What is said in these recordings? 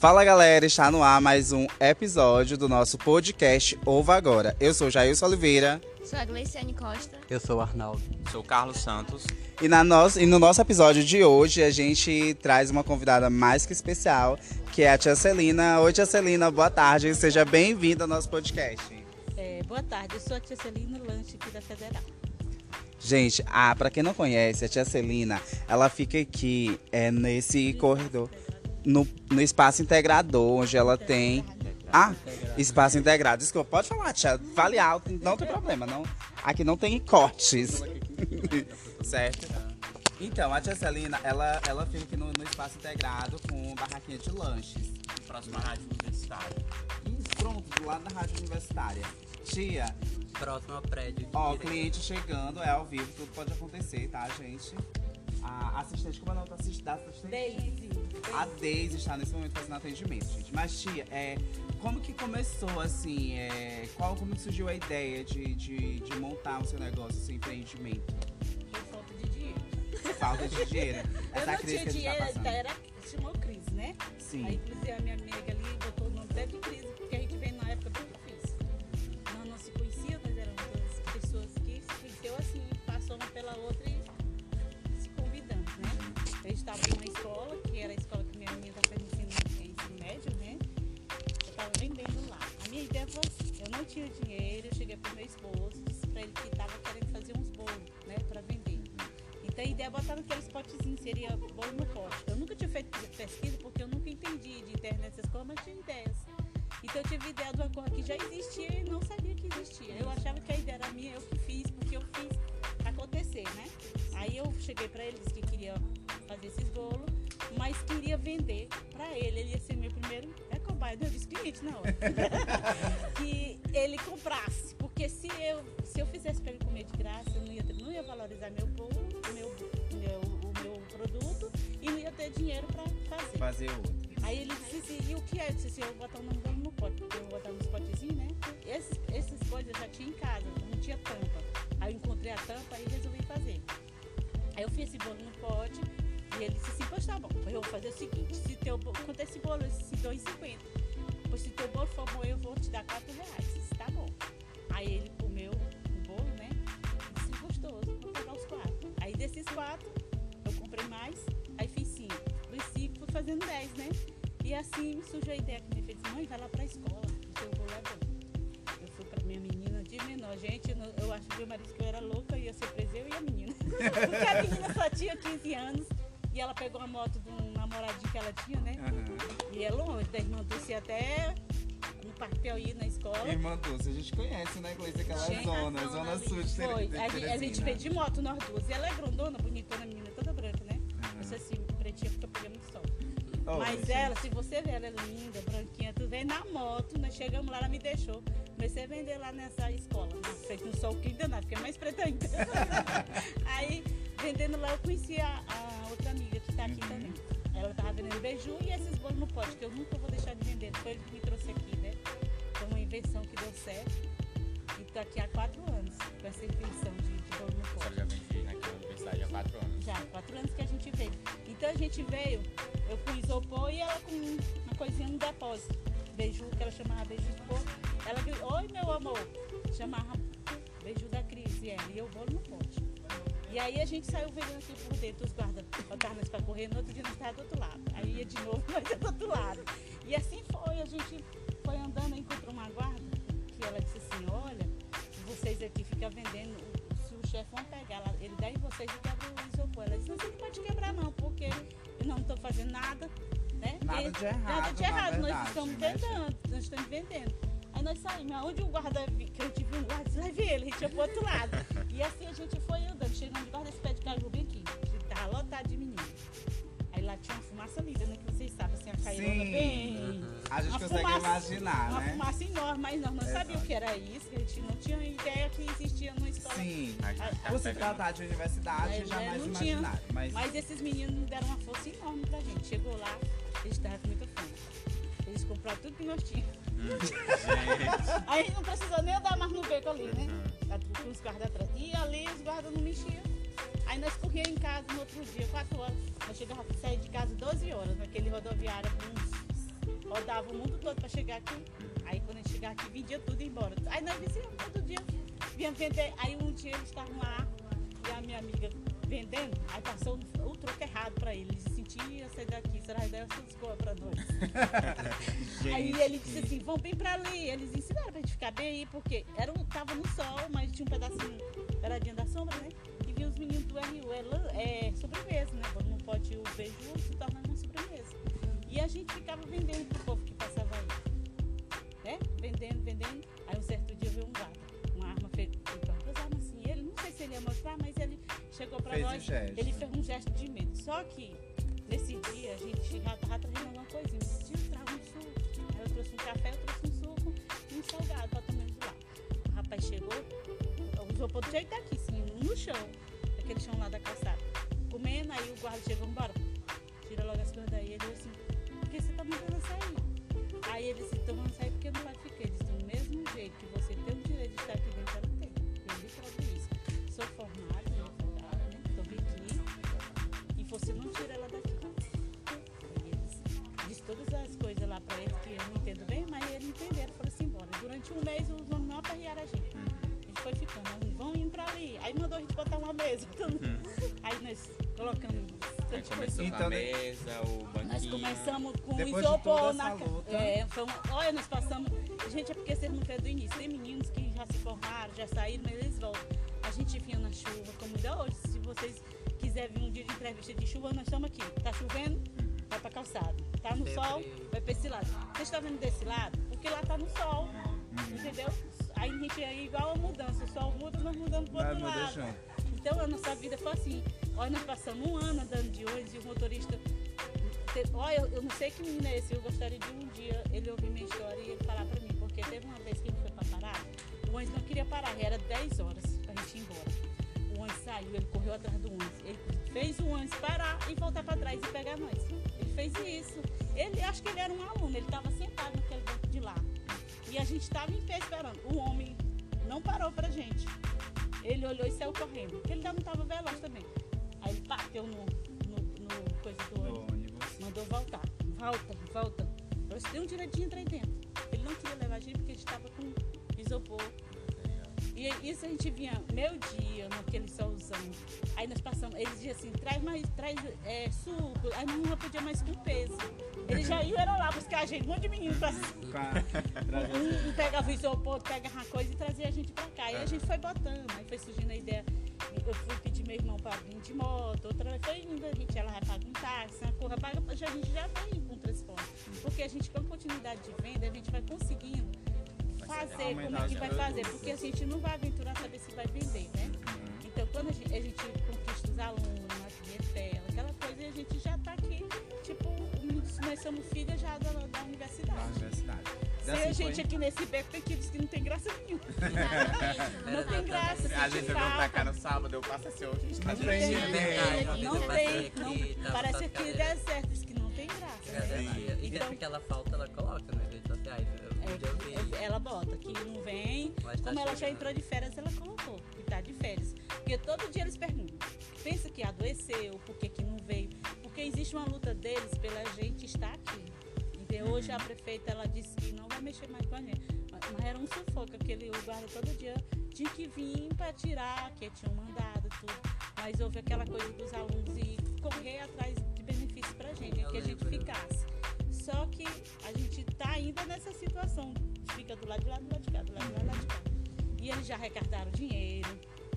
Fala galera, está no ar mais um episódio do nosso podcast Ouva Agora. Eu sou Jailson Oliveira. Sou a Gleiciane Costa. Eu sou o Arnaldo. Sou Carlos Santos. E, na no... e no nosso episódio de hoje a gente traz uma convidada mais que especial, que é a Tia Celina. Oi, Tia Celina, boa tarde. Seja bem-vinda ao nosso podcast. É, boa tarde, eu sou a Tia Celina Lanche aqui da Federal. Gente, ah, para quem não conhece, a Tia Celina, ela fica aqui é, nesse corredor, no, no espaço integrador, onde ela tem. Ah, espaço integrado. Desculpa, pode falar, tia. Fale alto, não tem problema. Não, aqui não tem cortes. certo? Então, a tia Celina, ela, ela fica aqui no, no espaço integrado com barraquinha de lanches. Próxima rádio universitária. Isso, pronto, do lado da rádio universitária. Tia, Próximo ao prédio. ó, direita. cliente chegando, é ao vivo, tudo pode acontecer, tá, gente? A assistente, como é o nome da assistente? Da assistente? Daisy. A Deise está nesse momento fazendo atendimento, gente. Mas, tia, é, como que começou, assim, é, qual, como que surgiu a ideia de, de, de montar o seu negócio, seu empreendimento? Por falta de dinheiro. Falta de dinheiro. eu Essa não crise tinha que a gente tá dinheiro, passando. então era, chamou crise, né? Aí, Sim. inclusive, a minha amiga ali tinha dinheiro, eu cheguei pro meu esposo, disse pra ele que estava querendo fazer uns bolos, né, pra vender. Então a ideia é botar naqueles potezinhos, seria bolo no pote. Eu nunca tinha feito pesquisa porque eu nunca entendi de internet essas coisas, mas tinha ideias. Então eu tive ideia de uma coisa que já existia e não sabia que existia. Eu achava que a ideia era minha, eu que fiz, porque eu fiz acontecer, né? Aí eu cheguei pra ele, disse que queria fazer esses bolos, mas queria vender pra ele. Ele ia ser meu primeiro eu disse cliente hora. que ele comprasse, porque se eu, se eu fizesse pra ele comer de graça, eu não ia, não ia valorizar meu bolo, meu, meu, o meu produto e não ia ter dinheiro pra fazer. Fazer outro. Aí ele disse assim, e o que é? Eu disse assim, eu vou botar o nome dele no pote, porque eu vou botar nos potezinhos, né? Esses, essas coisas eu já tinha em casa, não tinha tampa. Aí eu encontrei a tampa e resolvi fazer. Aí eu fiz esse bolo no pote e ele disse assim, pois tá bom, eu vou fazer o seguinte, se teu bolo, quanto é esse bolo? Eu disse, R$2,50. Pois se teu bolo for bom, eu vou te dar 4 reais. Eu disse, tá bom. Aí ele comeu o bolo, né? Disse, gostoso, vou pegar os quatro. Aí desses quatro, eu comprei mais, aí fiz cinco. Dos cinco, fui fazendo 10, né? E assim surgiu a ideia que me fez, mãe, vai lá pra escola, o teu bolo é bom. Eu fui pra minha menina de menor. Gente, eu eu acho que meu marido que eu era louca, ia ser presa eu e a menina. Porque a menina só tinha 15 anos ela pegou a moto de um namoradinho que ela tinha, né? Aham. E é longe, da irmã Dulce até no Parque Piauí, na escola. Irmã Dulce, a gente conhece, né, Gleice? Aquela Gente, zona, zona ali sul de Foi, de a, gente- a gente veio de moto nós duas. E ela é grandona, bonitona, menina, toda branca, né? Aham. Não sei se pretinha porque eu peguei muito sol. Oh, Mas gente. ela, se você ver ela é linda, branquinha, tu vem na moto, nós chegamos lá, ela me deixou. Comecei a vender lá nessa escola, frente no sol que ainda não, fiquei mais preta ainda. Aí, vendendo lá, eu conheci a, a outra amiga tá aqui também. Ela tava vendendo beiju e esses bolos no pote, que eu nunca vou deixar de vender. Foi ele que me trouxe aqui, né? Foi uma invenção que deu certo. E tô aqui há quatro anos com essa invenção de, de bolo no pote. senhora já vende naquela universidade há quatro anos. Já, quatro anos que a gente veio. Então a gente veio, eu com isopor e ela com uma coisinha no depósito. Beiju, que ela chamava beiju de porco. Ela gritou, oi meu amor. Chamava beiju da Cris. E ela, e eu vou no pote. E aí a gente saiu vendendo aqui por dentro, os guardas botavam nós pra correr, no outro dia nós estávamos do outro lado. Aí ia de novo, nós ia do outro lado. E assim foi, a gente foi andando, encontrou uma guarda, que ela disse assim, olha, vocês aqui ficam vendendo, se o chefão pegar, ela- ele dá em vocês e quebra o isopor. Ela disse, você não pode quebrar não, porque eu não estou fazendo nada, né? Nada de errado, Nada de errado, nós verdade, estamos né, vendendo, nós estamos vendendo. Aí nós saímos, aonde o guarda, que eu tive um guarda, disse, leve ele, a gente ia pro outro lado. E assim a gente foi andando, chegando de guarda esse pé de caju bem aqui, que tava lotado de menino. Aí lá tinha uma fumaça linda, né, que vocês sabem, assim, a cairona Sim. bem... A gente uma consegue fumaça- imaginar, Uma né? fumaça enorme, mas nós não Exato. sabíamos o que era isso, que a gente não tinha ideia que existia numa escola. Sim. A gente tá Por se pegando- tratar de universidade, É, jamais não tinha. Mas, Mas esses meninos deram uma força enorme pra gente. Chegou lá, eles estavam com muita fome. Eles compraram tudo que nós tínhamos. Gente, Aí a gente não precisou nem andar mais no beco ali, né? Com os guardas atrás. E ali os guardas não mexiam. Aí nós corríamos em casa no outro dia, 4 horas. Nós chegávamos a sair de casa 12 horas, naquele rodoviário uns rodava o mundo todo para chegar aqui. Aí quando a gente chegava aqui, vendia tudo e embora. Aí nós dizíamos todo dia, vinha vender. Aí um dia eles estavam lá e a minha amiga vendendo, aí passou o troco errado para ele. Ele sentia sair daqui, será que deve essas coisas para nós? Aí ele disse assim, vão bem pra ali. Eles ensinaram pra gente ficar bem aí, porque era um, tava no sol, mas tinha um pedacinho, pedacinho da sombra, né? E vinha os meninos do RU, é, é sobremesa, né? Quando não pode o beijo, se torna uma sobremesa. E a gente ficava vendendo pro povo que passava aí. Né? Vendendo, vendendo. Aí um certo dia veio um gato, uma arma feita, com as armas assim. Ele, não sei se ele ia mostrar, mas chegou pra Fez nós. um. Ele fez um gesto de medo. Só que nesse dia a gente já tava trazendo alguma coisinha. Disse, tio, traga um suco. Aí eu trouxe um café, eu trouxe um suco e um salgado pra tomar de lá. O rapaz chegou, o isopor do jeito daqui, assim, no chão, aquele chão lá da calçada. Comendo, aí o guarda chegou, embora. Tira logo as coisas daí. Ele disse assim, por que você tá mandando eu sair? Aí ele disse, tô mesa, o banquinho. Nós começamos com Depois de isopor toda na luta. é, foi Olha, nós passamos. Gente, é porque vocês não fez do início. Tem meninos que já se formaram, já saíram, mas eles voltam. A gente vinha na chuva, como ainda hoje. Se vocês quiserem vir um dia de entrevista de chuva, nós estamos aqui. Tá chovendo? Vai pra calçada. Tá no Sempre. sol? Vai pra esse lado. Vocês estão vendo desse lado? Porque lá tá no sol. Entendeu? Aí a gente é igual a mudança. O sol muda, nós mudamos pro outro lado. Então a nossa vida foi assim. Olha, nós passamos um ano andando de ônibus e o motorista. Olha, eu, não sei que menino é esse, eu gostaria de um dia ele ouvir minha história e ele falar pra mim, porque teve uma vez que ele foi pra parar, o ônibus não queria parar, era 10 horas pra gente ir embora. O ônibus saiu, ele correu atrás do ônibus. Ele fez o ônibus parar e voltar pra trás e pegar nós. Ele fez isso. Ele acho que ele era um aluno, ele estava sentado naquele banco de lá. E a gente estava em pé esperando. O homem não parou pra gente. Ele olhou e saiu correndo. Porque ele não estava veloz também. Aí ele bateu no, no, no coisa do ônibus. ônibus. Mandou voltar. Volta, volta. Eu dei um entrar aí dentro. Ele não queria levar a gente porque a gente estava com isopor. E isso a gente vinha meio dia naquele solzão. Aí nós passamos, eles diziam assim, traz mais, traz é, suco. Aí não podia mais com peso. Eles já iam era lá buscar a gente, um monte de menino pra um, um pegava o isopor, pegava a coisa e trazia a gente pra cá. E a gente foi botando, aí foi surgindo a ideia. Eu fui pedir meu irmão pra vir de moto, outra vez foi indo, a gente, ela vai pagar um táxi, uma corra paga, a gente já vai com transporte. Porque a gente, com a continuidade de venda, a gente vai conseguindo fazer como é que vai fazer, porque a gente não vai aventurar saber se vai vender, né? Então, quando a gente, a gente conquista os alunos, na clientela, aquela coisa, a gente já tá aqui, tipo, nós somos filhas já da, da universidade. universidade. Se Assim a gente foi- aqui nesse beco tem que dizer que não tem graça nenhuma. não tem graça. A gente veio pra cá no sábado, eu passo assim, hoje a gente tá Não de tem Não, não eu tem, não, aqui, tava parece cadeiras. deserto, diz que não tem graça. E Então- sempre que ela falta, ela coloca nas redes sociais. Eu, eu vi. É, ela bota que não vem. Tá Como ela já entrou de férias, ela colocou que tá de férias. Porque todo dia eles perguntam: pensa que adoeceu, por que, que não veio? Porque existe uma luta deles pela gente estar aqui. Entendeu? Hoje a prefeita ela disse que não vai mexer mais com a gente. Mas era um sufoco, aquele o guarda todo dia tinha que vir para tirar, que tinham mandado tudo. Mas houve aquela coisa dos alunos e correr atrás de benefícios pra gente, Eu que a gente ficasse. Só que a gente tá ainda nessa situação. Fica do lado de lá, do lado de cá, do lado de lá, do lado de cá. E eles já arrecadaram dinheiro.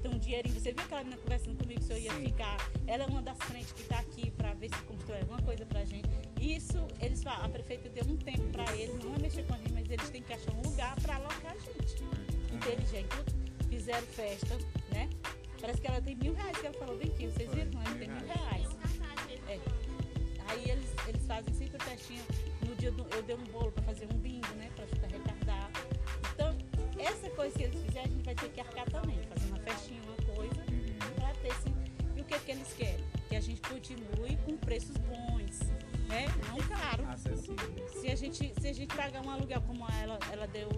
Então, um dinheirinho. Você viu aquela menina conversando comigo que o senhor ia Sim. ficar? Ela é uma das frentes que está aqui para ver se constrói alguma coisa pra gente. Isso, eles falam, a prefeita deu um tempo para eles, não é mexer com a gente, mas eles têm que achar um lugar para alocar a gente. Inteligente. Fizeram festa, né? Parece que ela tem mil reais, que ela falou bem aqui. Vocês viram? Ela tem mil reais. É. Aí eles, eles fazem sempre festinha. No dia do, eu dei um bolo para fazer um bingo, né? Para ajudar a arrecadar. Então, essa coisa que eles fizerem, a gente vai ter que arcar também. Fazer que, eles querem? Que a gente continue com preços bons, né? Não caro. Se a gente, se a gente pagar um aluguel como ela, ela deu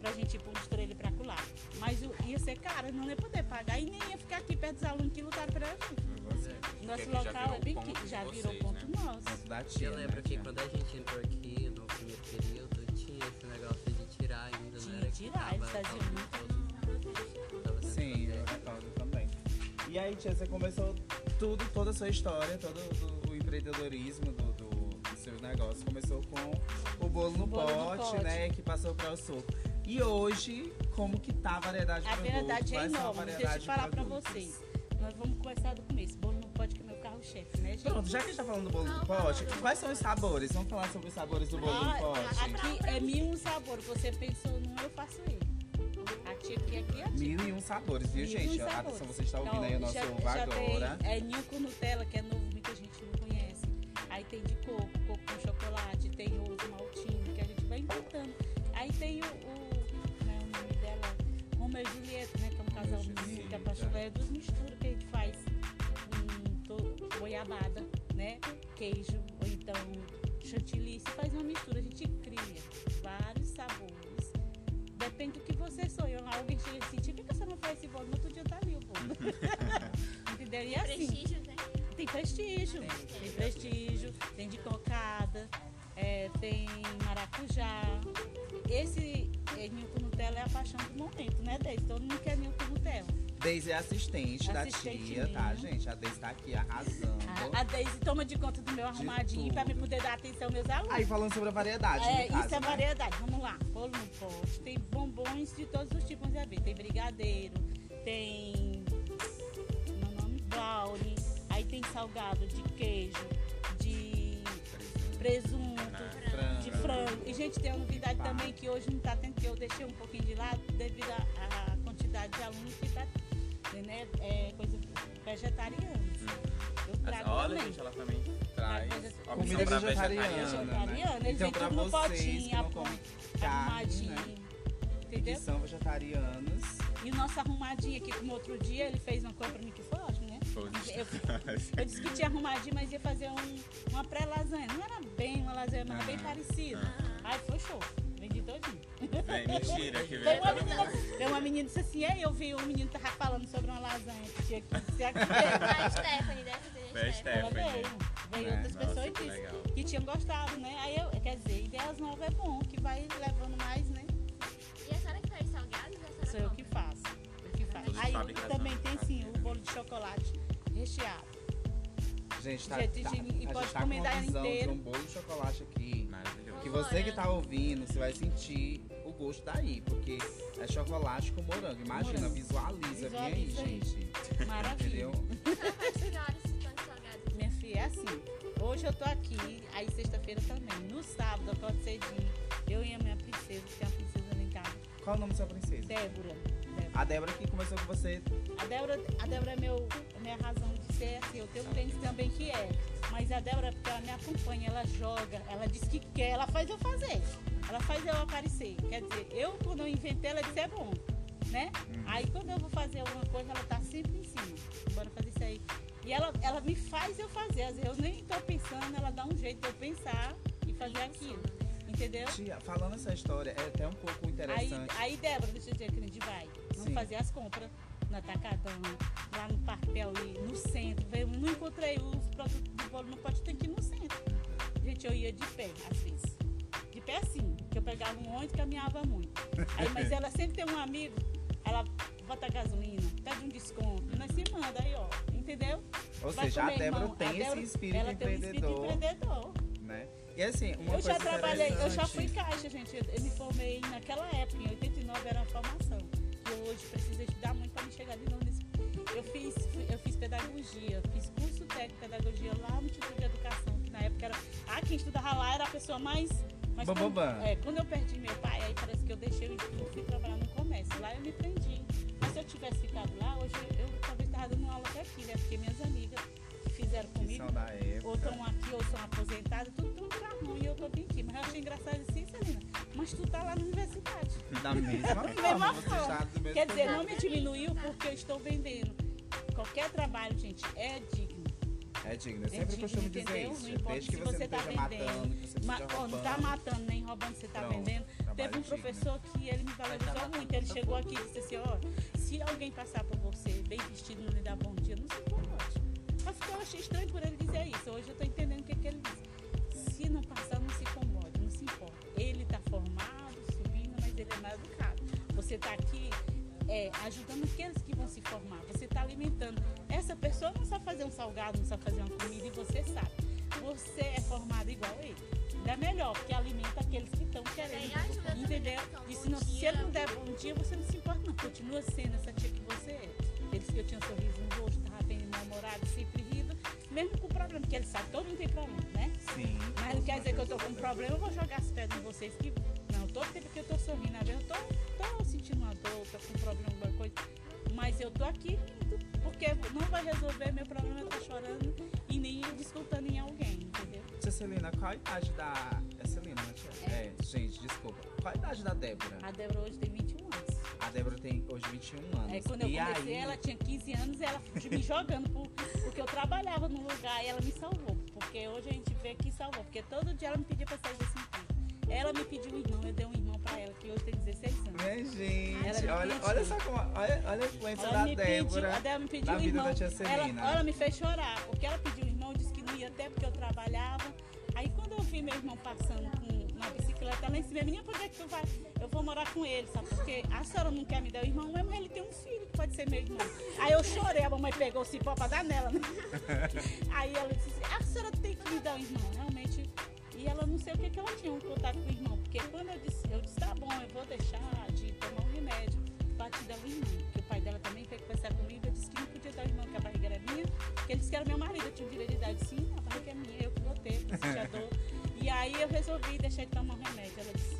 pra gente ir pra um estrela pra lá. Mas o- ia ser caro, não ia poder pagar e nem ia ficar aqui perto dos alunos que lutaram pra gente. Você. Nosso local é bem que já virou vocês, ponto né? nosso. Da tia, Eu lembro né, que quando a gente entrou aqui no primeiro período, tinha esse negócio de tirar ainda, Tinha que tirar, tava- eles faziam muito. E aí, tia, você começou tudo, toda a sua história, todo o, empreendedorismo do, do, do seu negócio. Começou com o bolo no, bolo no pote, pote. né? Que passou para o suco. E hoje, como que tá a variedade de A produtos? variedade é a enorme. Deixa eu variedade de falar produtos? vocês. Nós vamos começar do começo. Bolo não pode que é meu carro-chefe, né, gente? Pronto, já que a gente tá falando do bolo no pote, quais são os sabores? Vamos falar sobre os sabores do bolo no Ah, pote. aqui é mil um sabor. Você pensou num, eu faço ele. Aqui, aqui a tia. Mil e um sabores, viu, Mil e um gente? sabores. Atenção, você está ouvindo Então, aí o nosso já, ovo já. Tem, é ninho com Nutella, que é novo, muita gente não conhece. Aí tem de coco, coco com chocolate, tem o maltinho, que a gente vai inventando. Aí tem o, o, como é o nome dela? Romeu e Julieta, né? Que é um casalzinho que é apaixonado. É duas misturas que a gente faz. To- goiabada, né? Queijo, ou então chantilly. Se faz uma mistura, a gente cria vários sabores. Depende do que você sonha. Alguém chega assim, por que você não faz esse bolo? No outro dia tá ali o bolo. Entendeu? E assim, Prestígio, né? tem prestígio. Tem prestígio, tem de cocada, é, tem maracujá. Esse é, ninho com Nutella é a paixão do momento, né, Deise? Todo mundo quer ninho com Nutella. Deise é assistente, da Assistente tia, tá, gente? A Deise tá aqui arrasando. A, a Deise toma de conta do meu arrumadinho pra me poder dar atenção aos meus alunos. Aí falando sobre a variedade, É, no caso, isso é né? variedade. Vamos lá. Bolo no pote. Tem bombons de todos os tipos, você vai ver. Tem brigadeiro, tem. Meu nome? Brownie. Aí tem salgado de queijo, de presunto, Frango. de frango. E, gente, tem uma novidade também que hoje não tá tendo, que eu deixei um pouquinho de lado devido à quantidade de alunos que tá. Né? É coisa vegetariana. Eu trago Olha, também. gente, ela também traz Comida pra vegetariana, vegetariana. Vegetariana, né? eles Então, pra tudo no potinho, comem carne, arrumadinho. né? que Entendeu? são vegetarianos. E o nosso arrumadinho aqui, como outro dia, ele fez uma coisa pra mim que foi ótimo, né? Eu, eu disse que tinha arrumadinho, mas ia fazer um- uma pré-lasanha. Não era bem uma lasanha, mas era bem parecida. Aí foi show. Todinho. Vem, mentira, que vem uma, todo menina, veio uma menina disse assim, aí eu vi o menino tava falando sobre uma lasanha que tinha aqui. Você acredita? A Stephanie, deve ser Foi a Stephanie. Ela veio. Veio Né? outras Nossa, pessoas que legal. que tinham gostado, né? Aí eu, quer dizer, ideias novas é bom, que vai levando mais, né? E a senhora que faz salgados? Sou eu que faço. Eu que faço. Aí também tem sim o bolo de chocolate recheado. Gente, tá, Gente, tá, e a pode gente tá com comentar uma visão inteiro. de um bolo de chocolate aqui. Maravilhoso. Que você que tá ouvindo, você vai sentir o gosto daí, porque é chocolate com morango. Imagina, Morango. visualiza, vem aí, Visualiza aí. gente. Maravilha. Entendeu? Minha filha, é assim. Hoje eu tô aqui, aí sexta-feira também. No sábado eu acordo cedinho. Eu e a minha princesa, que é a princesa lá em casa. Qual o nome da sua princesa? Débora. Débora. A Débora que começou com você. A Débora, a Débora é meu, minha razão de ser assim. Eu tenho um tênis também que é. Mas a Débora, porque ela me acompanha, ela joga, ela diz que quer, ela faz eu fazer. Ela faz eu aparecer. Quer dizer, eu quando eu inventei, ela disse é bom. Né? Aí quando eu vou fazer alguma coisa, ela tá sempre em cima. Bora fazer isso aí. E ela, ela me faz eu fazer. Às vezes eu nem tô pensando, ela dá um jeito de eu pensar e fazer aquilo. Entendeu? Tia, falando essa história, é até um pouco Aí, interessante. aí, Débora, deixa eu dizer que a gente vai. Vamos Sim. fazer as compras no Atacadão, lá no Parque Piauí, no centro. Eu não encontrei os produtos do bolo no pote, tem que ir no centro. Gente, eu ia de pé, às vezes. De pé assim, que eu pegava um ônibus e caminhava muito. Aí, mas ela sempre tem um amigo, ela bota gasolina, pede um desconto, e nós se manda aí, ó. Entendeu? Ou Vai seja, a Débora irmão. tem A esse Débora, espírito ela tem um espírito empreendedor, empreendedor. né? E assim, uma Eu já trabalhei, eu já fui caixa, gente. Eu, eu me formei naquela época, em 89 era uma formação. Hoje preciso estudar muito para me chegar de novo nesse. Eu fiz, eu fiz pedagogia, fiz curso técnico de pedagogia lá no Instituto de Educação, que na época era. Ah, quem estudava lá era a pessoa mais. Bam, bam, bam. É, quando eu perdi meu pai, aí parece que eu deixei, eu fui trabalhar no comércio. Lá eu me prendi. Mas se eu tivesse ficado lá, hoje eu talvez estava dando aula até aqui, né? Porque minhas amigas fizeram comigo ou estão aqui ou são aposentadas, tudo tão pra ruim e eu tô aqui. Mas eu achei engraçado assim, Celina. Mas tu tá lá na universidade. Da mesma forma, mesma forma. mesmo Quer dizer, não me diminuiu porque eu estou vendendo. Qualquer trabalho, gente, é digno. É digno, eu É sempre digno, costumo dizer isso. Não importa Desde que se você, você tá não vendendo. matando, que você não tá roubando. matando nem roubando, você tá Pronto, vendendo. Teve um digno. professor que ele me valorizou muito. Ele chegou aqui e disse assim, ó, se alguém passar por você bem vestido não lhe dá bom dia, não se incomode. Mas que eu achei estranho por ele dizer isso, hoje eu estou entendendo o que, que ele disse. Se não passar, não se incomode, não se importa. Ele está formado, subindo, mas ele é mal educado. Você está aqui é, ajudando aqueles que vão se formar, você está alimentando. Essa pessoa não sabe fazer um salgado, não sabe fazer uma comida e você sabe. Você é formado igual ele. Ainda melhor, porque alimenta aqueles que estão querendo. Entendeu? E se, não, se ele não der bom dia, você não se importa, não. Continua sendo essa tia que você é. Eles que eu tinha um sorriso no rosto, estava sempre rindo, mesmo com problema, porque ele sabe que todo mundo tem problema, né? Sim. Mas não quer dizer que eu tô com problema, eu vou jogar as pedras em vocês que. Não, todo tempo que eu tô sorrindo, às vezes eu tô, tô sentindo uma dor, tô com problema, alguma coisa. Mas eu tô aqui porque não vai resolver meu problema eu tô chorando e nem descontando em alguém, entendeu? Tia Celina, qual a idade da. É Celina, né, tia? É, gente, desculpa. Qual a idade da Débora? A Débora hoje tem 21 anos. A Débora tem hoje 21 anos. Aí quando eu e comecei, aí, ela tinha 15 anos e ela me jogando por- porque eu trabalhava num lugar e ela me salvou. Porque hoje a gente vê que salvou. Porque todo dia ela me pedia pra sair desse emprego. Ela me pediu um irmão, eu dei um irmão pra ela, que hoje tem 16 anos. Né, gente? Olha, pediu. olha só como. Olha, olha a influência Ela da Débora. pediu, a Débora me pediu um irmão. ela, ela me fez chorar, porque ela pediu um irmão, disse que não ia até porque eu trabalhava. Aí quando eu vi meu irmão passando uma bicicleta lá em cima, menina, por que que tu vai? Eu vou morar com ele, sabe? Porque a senhora não quer me dar o irmão, mas ele tem um filho que pode ser meu irmão. Aí eu chorei, a mamãe pegou o cipó pra dar nela, né? Aí ela disse, a senhora tem que me dar o irmão, realmente. E ela não sei o que, que ela tinha um contato com o irmão, porque quando eu disse, eu disse, tá bom, eu vou deixar de tomar um remédio pra te dar o irmão. Porque o pai dela também veio conversar comigo, eu disse que não podia dar o irmão, que a barriga era minha, porque ele disse que era meu marido, eu tinha o direito de disse, sim, a barriga é minha, eu que vou ter, sentia dor. Aí eu resolvi deixar de tomar remédio. Ela disse,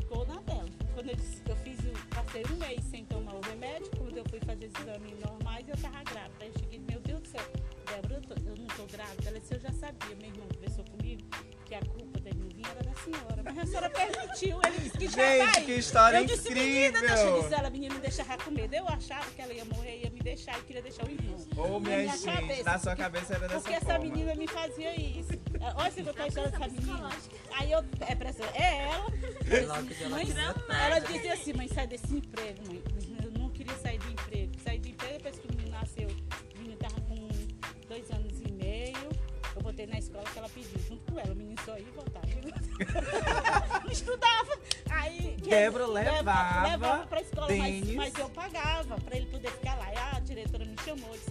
ficou na dela. Quando eu, disse, eu fiz, o- passei um mês sem tomar o remédio, quando eu fui fazer os exames normais, eu tava grávida. Aí eu cheguei, meu Deus do céu, Débora, eu, tô- eu não tô grávida. Ela disse, eu já sabia, meu irmão conversou comigo, que a culpa não vinha era da senhora. Mas a senhora permitiu, ele disse que já Gente, vai. que história eu disse, menina, incrível. deixa eu dizer, ela, menina, me deixava com medo. Eu achava que ela ia morrer, ia me deixar e queria deixar o irmão. Ô, minha minha gente, cabeça, na sua porque- cabeça era dessa Porque essa forma. menina me fazia isso. Olha se eu contar a história dessa menina. Aí eu, é pressão, é ela. Mãe, ela dizia assim, mãe, sai desse emprego, mãe. Eu não queria sair do emprego. Saí do emprego depois que o menino nasceu. O menino tava com dois anos e meio. Eu botei na escola que ela pediu, junto com ela. O menino só ia e voltava. não estudava. Aí. que- Débora levava levava pra escola, mas, mas eu pagava pra ele poder ficar lá. E a diretora me chamou, disse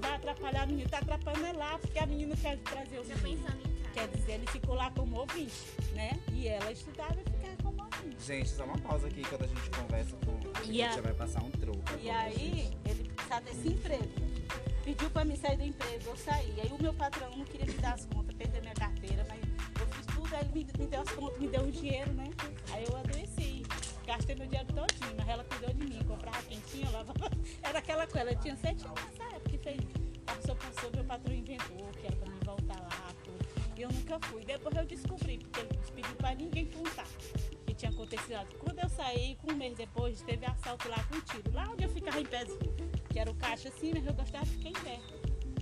vai atrapalhar a menina. Tá atrapalhando é lá, porque a menina quer trazer o Já menino. Quer dizer, ele ficou lá como ouvinte, né? E ela estudava e ficava como ouvinte. Gente, só uma pausa aqui quando a gente conversa com. A gente a- já vai passar um troco. E aí, ele saiu desse emprego. Pediu pra me sair do emprego, eu saí. Aí o meu patrão não queria me dar as contas, perdeu minha carteira, mas eu fiz tudo, aí ele me, me deu as contas, me deu o dinheiro, né? Aí eu adoeci. Gastei meu dinheiro todinho, mas ela cuidou de mim, comprava quentinha, lavava. Era aquela coisa, ela tinha sete anos nessa época que fez. Passou, meu patrão inventou que era pra mim voltar lá, tudo. E eu nunca fui. Depois eu descobri, porque ele pediu pra ninguém contar que tinha acontecido. Quando eu saí, com um mês depois, teve assalto lá com tiro. Lá onde eu ficava em pezinho, que era o caixa assim, mas eu gostava de ficar em pé.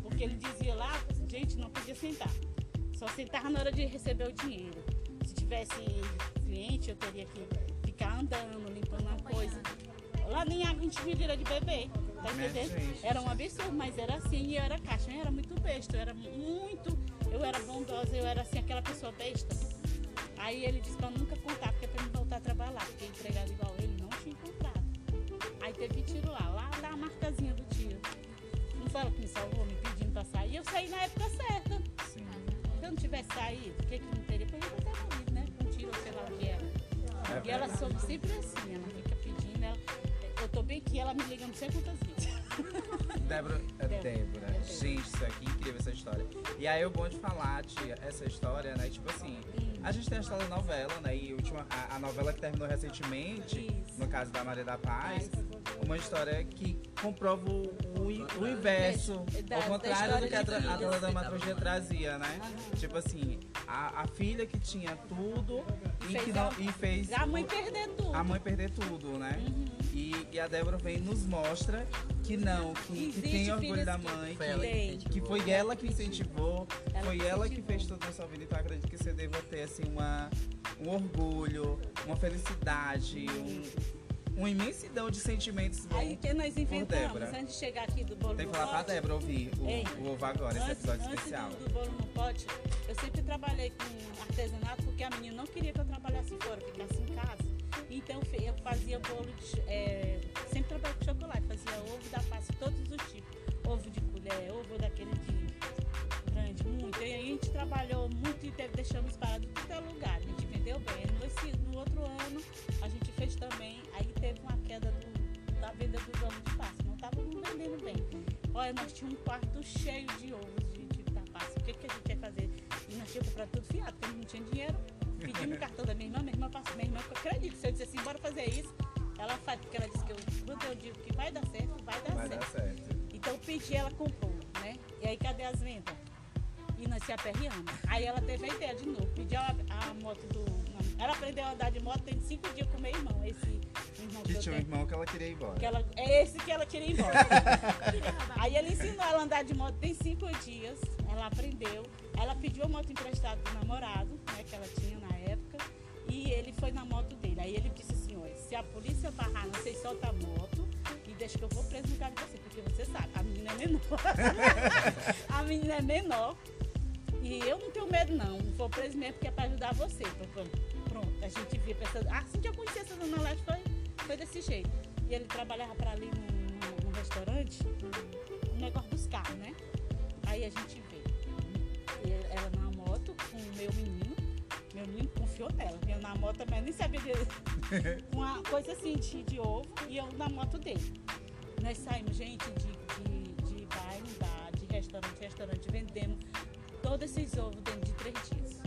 Porque ele dizia lá, gente, não podia sentar. Só sentava na hora de receber o dinheiro. Se tivesse cliente, eu teria que ficar andando, limpando uma coisa. Lá nem a gente direito de beber. Tá Minha entendendo? Era um absurdo, mas era assim, e eu era caixa, eu era muito besta, eu era muito. Eu era bondosa, eu era assim, aquela pessoa besta. Aí ele disse pra eu nunca contar, porque é pra me voltar a trabalhar, porque empregado igual ele não tinha encontrado. Aí teve tiro lá, lá dá a marcazinha do tiro. Não fala que me salvou, me pedindo pra sair. Eu saí na época certa. Sim. Se eu não tivesse saído, o que que não teria? Poderia ter morrido, né? Com tiro, ou sei lá o que era. É E ela soube sempre assim, ela fica pedindo, ela, eu tô bem aqui, ela me liga não sei quantas vezes. Débora, é Débora. Gente, isso aqui é incrível essa história. E aí é bom de falar, tia, essa história, né? Tipo assim, a gente tem a história da novela, né? E a, última, a, a novela que terminou recentemente, Isso. no caso da Maria da Paz, uma história que comprova o, o, o inverso, É, ao contrário do que a, a dona dramaturgia trazia, né? Tipo assim, a, a filha que tinha tudo e, Fez que não, a- e fez A mãe perder tudo. a mãe perder tudo, né? Uhum. E, e a Débora vem e nos mostra que não, que, que tem orgulho da mãe, que, que foi ela que incentivou, Ela foi ela que incentivou. fez tudo na sua vida. Então eu acredito que você deva ter assim uma, um orgulho, uma felicidade, um, uma imensidão de sentimentos Aí bons. que nós inventamos, antes de chegar aqui do bolo Tem que no falar pra pote, Débora ouvir Ei, o, o ovo agora, esse antes, episódio antes especial. Do, do bolo no pote, eu sempre trabalhei com artesanato porque a menina não queria que eu trabalhasse fora, ficasse. Então eu fazia bolo de. é, sempre trabalhei com chocolate, fazia ovo da Páscoa, todos os tipos. Ovo de colher, ovo daquele de grande, muito. E aí a gente trabalhou muito e teve, deixamos parado em todo lugar. A gente vendeu bem. No outro ano a gente fez também, aí teve uma queda do- da venda dos ovos de Páscoa. Não estávamos vendendo bem. Olha, nós tínhamos um quarto cheio de ovos de, de da Páscoa. O que, que a gente ia fazer? E nós tínhamos comprado tudo fiado, porque não tinha dinheiro. Pedimos o cartão da minha irmã, minha acredito, se eu disse assim, bora fazer isso, ela faz, porque ela disse que eu, quando eu digo que vai dar certo, vai dar Vai certo. dar certo. Então eu pedi, ela comprou, né? E aí cadê as vendas? E nós se aperreamos. Aí ela teve a ideia de novo, pediu a, a moto do. ela aprendeu a andar de moto tem cinco dias com meu irmão, esse irmão que, Que tinha um irmão que ela queria ir embora. Que ela, é esse que ela queria ir embora. Aí ele ensinou ela a andar de moto tem cinco dias. Ela aprendeu. Ela pediu a moto emprestada do namorado, né, que ela tinha na ele foi na moto dele. Aí ele disse assim, olha, se a polícia barrar, não sei, solta a moto e deixa que eu vou preso no lugar de você, porque você sabe, a menina é menor. a menina é menor. E eu não tenho medo não, vou preso mesmo porque é pra ajudar você. Então, pronto, a gente via pessoas. Assim que eu conheci essa Dona Leste foi, foi desse jeito. E ele trabalhava pra ali num, num restaurante, um negócio dos carros, né? Aí a gente vê. Ela na moto com o meu menino. Meu menino confiou nela. Eu na moto também, nem sabia dele. Uma coisa assim de, de ovo e eu na moto dele. Nós saímos, gente, de, de, de bar em bar, de restaurante em restaurante, vendemos todos esses ovos dentro de três dias.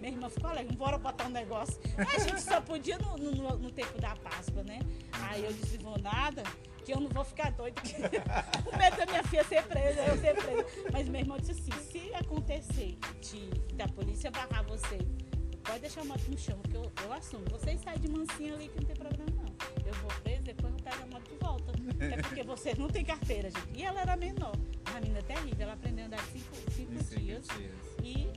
Minha irmã ficou alegre, bora botar um negócio. A gente só podia no, no, no tempo da Páscoa, né? Aí eu disse, vou nada, que eu não vou ficar doida. o medo da minha filha ser presa, eu ser presa. Mas meu irmão disse assim, se acontecer de, da polícia barrar você, pode deixar a moto no chão, que eu, eu assumo. Vocês saem de mansinho ali que não tem problema não. Eu vou presa, depois eu pego a moto de volta. É porque vocês não têm carteira, gente. E ela era menor. A menina é terrível, ela aprendeu a andar cinco, cinco dias. dias. E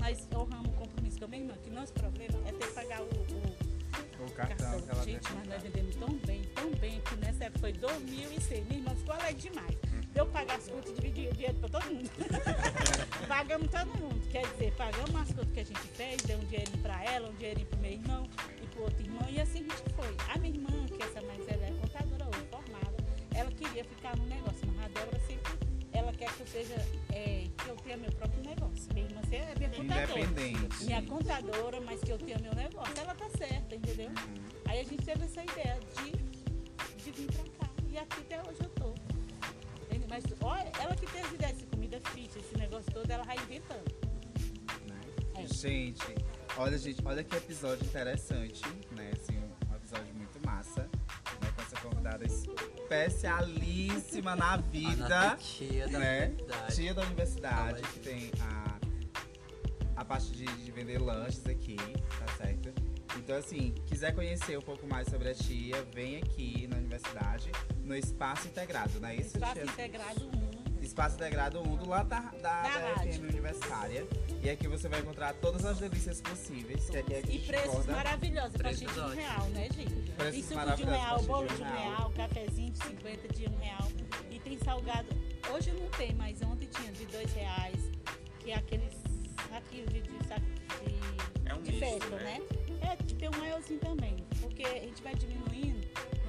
nós honramos o compromisso com a minha irmã, que nosso problema é ter que pagar o, o O cartão que ela Gente, mas nós vendemos tão bem, tão bem, que nessa época foi 2006. Minha irmã ficou alegre demais. Deu pagar as contas e dividir o dinheiro para todo mundo. pagamos todo mundo. Quer dizer, pagamos as contas que a gente fez, deu um dinheirinho para ela, um dinheirinho para meu irmão e para outro irmão. E assim a gente foi. A minha irmã, que essa mais ela é contadora hoje, formada, ela queria ficar no negócio, mas a Débora sempre, ela quer que eu seja, é, que eu tenha meu próprio negócio. Minha irmã é minha contadora. Independente. Minha contadora, mas que eu tenha meu negócio. Ela tá certa, entendeu? Aí a gente teve essa ideia de, de vir pra cá. E aqui até hoje eu tô. Mas olha, ela que tem as ideias de comida fit, esse negócio todo, ela vai inventando. né? É. Gente, olha, gente, olha que episódio interessante, né? Assim, um episódio muito massa, né? Com essa convidada especialíssima na vida, tia da né? universidade. Tia da universidade, que tem a, a parte de, de vender lanches aqui, tá certo? Então, assim, quiser conhecer um pouco mais sobre a tia, vem aqui na universidade, no Espaço Integrado, não é isso, Espaço tia? integrado 1. Espaço Integrado 1 do lado da, da, da rádio. FM Universitária. E aqui você vai encontrar todas as delícias possíveis. Que aqui a E preços maravilhosos pra Preços gente de um real, né, gente? Preços Tem suco de um real, bolo de um real, cafezinho de 50 de um real. E tem salgado. Hoje não tem, mas ontem tinha de dois reais, que é aqueles saquinhos de, de, de, É um de misto, festa, né? né? É, tem um maiorzinho também. Porque a gente vai diminuindo,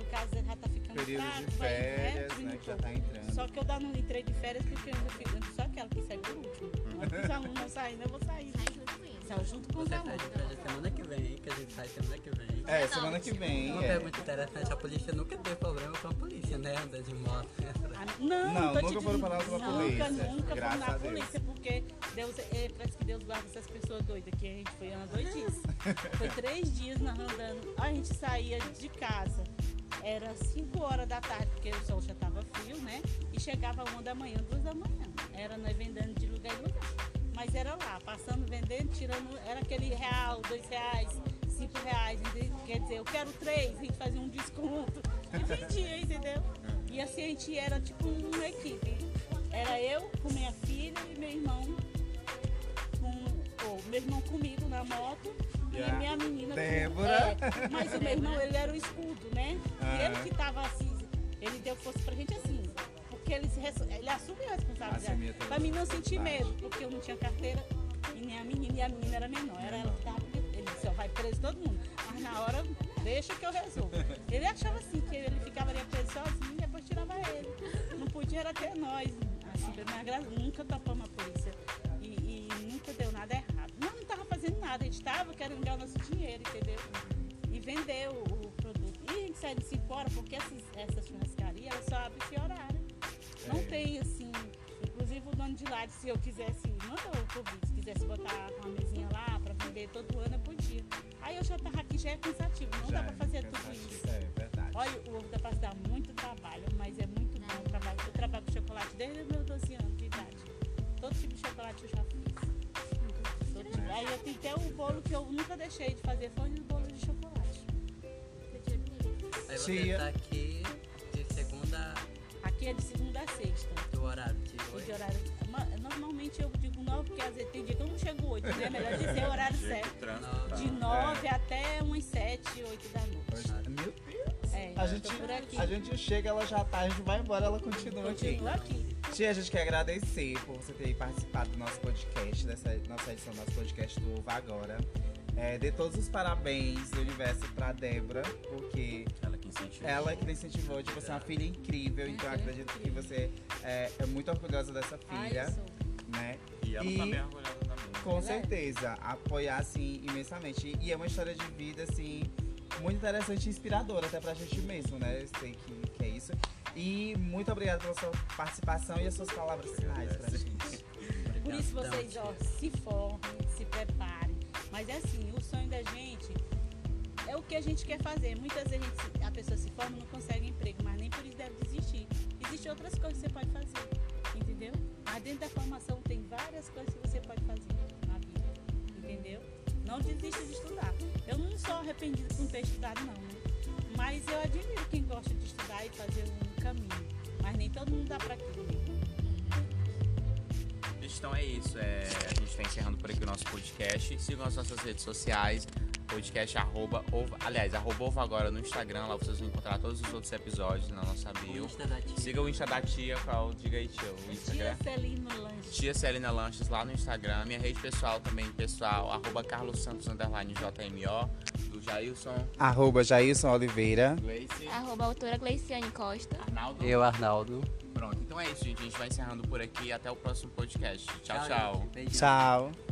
no caso já tá ficando Período fraco, de vai, férias, né? diminuindo Que já tá entrando. Só que eu não entrei de férias porque eu ainda fico eu sou aquela que sai por último. Quando os alunos não saem, eu vou sair. Sai junto com. Saiu junto com os alunos. semana que vem, que a gente sai semana que vem. É, semana que vem. Uma é. pergunta interessante, a polícia nunca teve problema com a polícia, né? Andar de moto. Ah, Não, Não, nunca foram parados pela nunca, polícia, Nunca graças foram na a polícia, porque Deus, é, parece que Deus guarda essas pessoas doidas, que a gente foi andando dois dias. Foi três dias nós andando. A gente saía de casa, era 5 horas da tarde, porque o sol já estava frio, né? E chegava uma da manhã, duas da manhã. Era nós vendendo de lugar em lugar. Mas era lá, passando, vendendo, tirando, era aquele real, dois reais, cinco reais, quer dizer, eu quero três, a gente fazia um desconto e vendia, entendeu? E assim a gente era tipo uma equipe. Era eu com minha filha e meu irmão, com, ou meu irmão comigo na moto E minha, minha menina. Débora. é, mas o meu irmão, ele era o escudo, né? Ah. E ele que tava assim, ele deu força pra gente assim. Porque ele, se ele assumiu a responsabilidade. Assumia Pra mim não sentir medo, porque eu não tinha carteira e nem a menina, e a menina era menor. Era ela que tava, ele disse, ó, vai preso todo mundo. Mas na hora, deixa que eu resolvo. Ele achava assim, que ele ficava ali preso sozinho e depois tirava ele. Não podia era ter nós. Assim, graça, nunca topamos a polícia. Nada, a gente tava querendo ganhar o nosso dinheiro, entendeu? E vender o, o produto. E a gente sai de 5 horas, porque essas, essas churrascarias, elas só abrem esse horário. Não É. tem assim. Inclusive o dono de lá, se eu quisesse, manda o convite, se quisesse botar uma mesinha lá pra vender todo ano, eu podia. Aí eu já tava aqui, já é cansativo, não Já dá pra é fazer cansativo, tudo isso. É verdade. Olha, o ovo da paz dá muito trabalho, mas é muito bom o trabalho. Eu trabalho com chocolate desde os meus 12 anos de idade. Todo tipo de chocolate eu já fiz. Aí eu tenho até o bolo que eu nunca deixei de fazer, foi o bolo de chocolate. Aí você Tia. tá aqui de segunda Aqui é de segunda a sexta. do horário de E hoje. de horário. ma- Normalmente eu digo 9, porque às vezes tem dia que eu não chego 8, né? Melhor dizer o horário certo. De 9 até umas 7, 8 da noite. Hoje- Meu Deus. É, A gente, aqui. a gente chega, ela já tá, a gente vai embora, ela continua aqui. Continua aqui. Tia, a gente quer agradecer por você ter participado do nosso podcast, dessa nossa edição do nosso podcast do Uva Agora. É, dê todos os parabéns do universo pra Débora, porque Ela que incentivou. ela que incentivou de você é uma filha incrível, então eu acredito que você é, é muito orgulhosa dessa Ai, filha, sou. né? E ela E- tá bem orgulhosa também. Com é. certeza, apoiar assim imensamente. E é uma história de vida assim muito interessante e inspiradora até pra gente mesmo, né? Eu sei que, que é isso. E muito obrigado pela sua participação e as suas palavras finais pra gente. Por isso Obrigadão, vocês, ó, se formem, se preparem. Mas é assim, o sonho da gente é o que a gente quer fazer. Muitas vezes a, gente a pessoa se forma e não consegue emprego, mas nem por isso deve desistir. Existem outras coisas que você pode fazer, entendeu? Mas dentro da formação tem várias coisas que você pode fazer na vida, entendeu? Não desista de estudar. Eu não sou arrependida por não ter estudado, não, né? Mas eu admiro quem gosta de estudar e fazer um caminho. Mas nem todo mundo dá pra aquilo. Então é isso. É, a gente tá encerrando por aqui o nosso podcast. Sigam as nossas redes sociais. Podcast arroba, ovo, aliás, arroba ovo agora no Instagram. Lá vocês vão encontrar todos os outros episódios na nossa O bio. Tia. Siga o Insta da tia, qual? Diga aí, tia. O Instagram. Tia Celino Lanche. Tia Celina Lanches lá no Instagram. Minha rede pessoal também, pessoal, arroba Carlos Santos underline JMO. Jailson, Arroba Jailson Oliveira. Gleice, Arroba autora Gleiciane Costa. Arnaldo. Eu, Arnaldo. Pronto, então é isso, gente. A gente vai encerrando por aqui. Até o próximo podcast. Tchau, tchau. Beijão. Tchau.